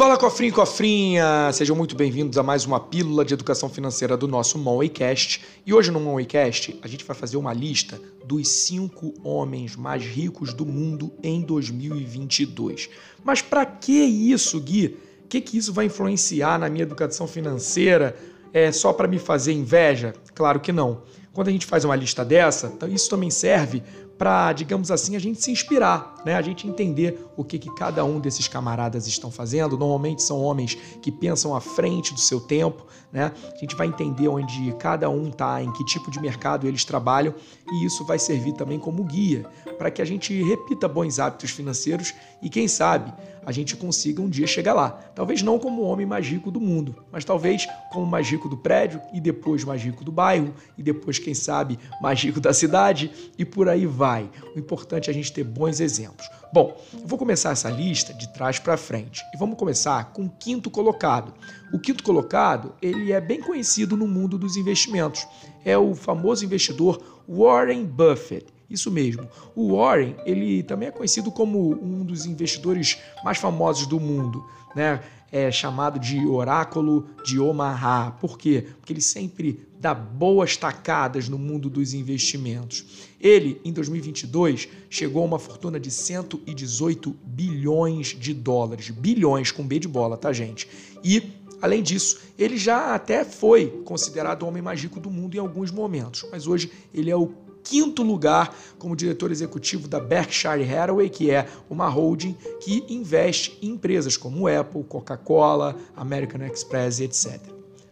Fala cofrinho e cofrinha! Sejam muito bem-vindos a mais uma pílula de educação financeira do nosso Moneycast. E hoje no Moneycast a gente vai fazer uma lista dos cinco homens mais ricos do mundo em 2022. Mas para que isso, Gui? O que, que isso vai influenciar na minha educação financeira? É só para me fazer inveja? Claro que não. Quando a gente faz uma lista dessa, então isso também serve para, digamos assim, a gente se inspirar, né? A gente entender o que, que cada um desses camaradas estão fazendo. Normalmente são homens que pensam à frente do seu tempo, né? A gente vai entender onde cada um está, em que tipo de mercado eles trabalham e isso vai servir também como guia para que a gente repita bons hábitos financeiros e quem sabe a gente consiga um dia chegar lá. Talvez não como o homem mais rico do mundo, mas talvez como o mais rico do prédio e depois mais rico do bairro e depois, quem sabe, mais rico da cidade e por aí vai. O importante é a gente ter bons exemplos. Bom, eu vou começar essa lista de trás para frente e vamos começar com o quinto colocado. O quinto colocado, ele é bem conhecido no mundo dos investimentos. É o famoso investidor Warren Buffett. Isso mesmo. O Warren, ele também é conhecido como um dos investidores mais famosos do mundo, né? É chamado de oráculo de Omaha. Por quê? Porque ele sempre dá boas tacadas no mundo dos investimentos. Ele, em 2022, chegou a uma fortuna de 118 bilhões de dólares. Bilhões com B de bola, tá, gente? E Além disso, ele já até foi considerado o homem mais rico do mundo em alguns momentos, mas hoje ele é o quinto lugar como diretor executivo da Berkshire Hathaway, que é uma holding que investe em empresas como Apple, Coca-Cola, American Express, etc.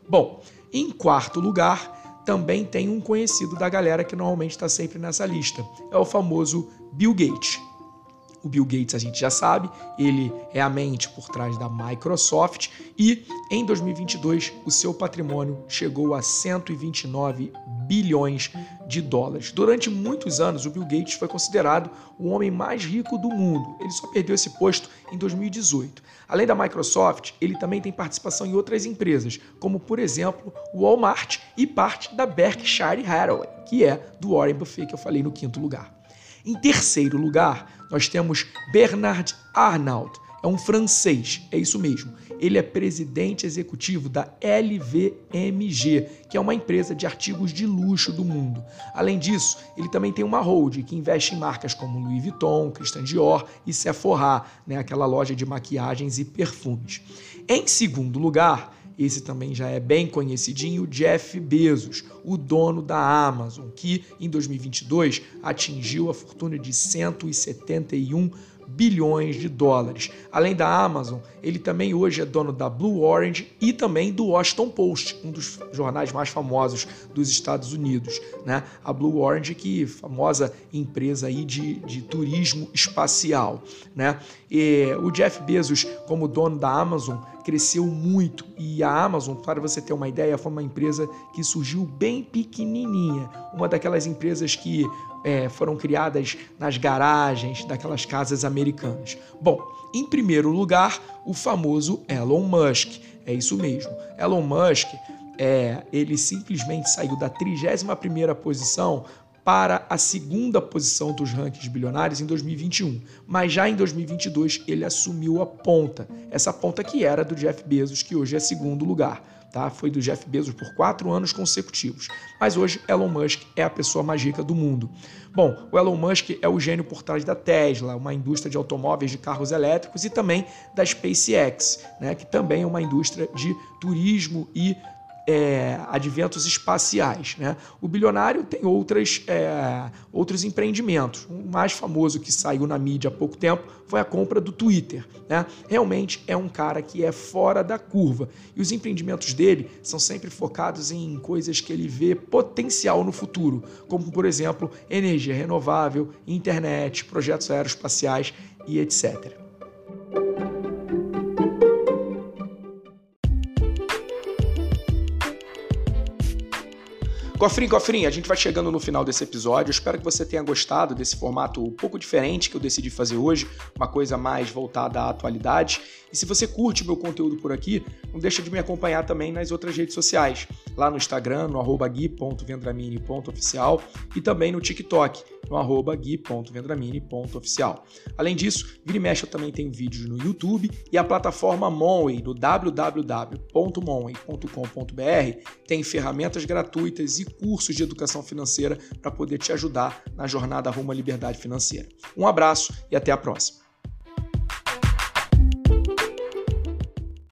Bom, em quarto lugar, também tem um conhecido da galera que normalmente está sempre nessa lista. É o famoso Bill Gates. O Bill Gates a gente já sabe, ele é a mente por trás da Microsoft e em 2022 o seu patrimônio chegou a 129 bilhões de dólares. Durante muitos anos, o Bill Gates foi considerado o homem mais rico do mundo. Ele só perdeu esse posto em 2018. Além da Microsoft, ele também tem participação em outras empresas, como por exemplo o Walmart e parte da Berkshire Hathaway, que é do Warren Buffett que eu falei no quinto lugar. Em terceiro lugar, nós temos Bernard Arnault. É um francês, é isso mesmo. Ele é presidente executivo da LVMG, que é uma empresa de artigos de luxo do mundo. Além disso, ele também tem uma holding que investe em marcas como Louis Vuitton, Christian Dior e Sephora, né, aquela loja de maquiagens e perfumes. Em segundo lugar, esse também já é bem conhecidinho, Jeff Bezos, o dono da Amazon, que em 2022 atingiu a fortuna de 171 bilhões de dólares. Além da Amazon, ele também hoje é dono da Blue Orange e também do Washington Post, um dos jornais mais famosos dos Estados Unidos. Né? A Blue Orange, que é famosa empresa aí de, de turismo espacial. Né? E o Jeff Bezos, como dono da Amazon, cresceu muito e a Amazon, para você ter uma ideia, foi uma empresa que surgiu bem pequenininha, uma daquelas empresas que é, foram criadas nas garagens daquelas casas americanas. Bom, em primeiro lugar, o famoso Elon Musk. É isso mesmo. Elon Musk, é, ele simplesmente saiu da 31ª posição para a segunda posição dos rankings bilionários em 2021, mas já em 2022 ele assumiu a ponta, essa ponta que era do Jeff Bezos, que hoje é segundo lugar tá? Foi do Jeff Bezos por quatro anos consecutivos. Mas hoje Elon Musk é a pessoa mais rica do mundo. Bom, o Elon Musk é o gênio por trás da Tesla, uma indústria de automóveis de carros elétricos e também da SpaceX, né? Que também é uma indústria de turismo e é, adventos espaciais. Né? O bilionário tem outras, é, outros empreendimentos. O mais famoso que saiu na mídia há pouco tempo foi a compra do Twitter. Né? Realmente é um cara que é fora da curva. E os empreendimentos dele são sempre focados em coisas que ele vê potencial no futuro, como, por exemplo, energia renovável, internet, projetos aeroespaciais e etc. Cofrinho, cofrinho, a gente vai chegando no final desse episódio. Espero que você tenha gostado desse formato um pouco diferente que eu decidi fazer hoje, uma coisa mais voltada à atualidade. E se você curte meu conteúdo por aqui, não deixa de me acompanhar também nas outras redes sociais, lá no Instagram, no arroba gui.vendramini.oficial e também no TikTok, no arroba gui.vendramini.oficial. Além disso, vira e também tenho vídeos no YouTube e a plataforma Monway, no www.monway.com.br, tem ferramentas gratuitas e cursos de educação financeira para poder te ajudar na jornada rumo à liberdade financeira. Um abraço e até a próxima.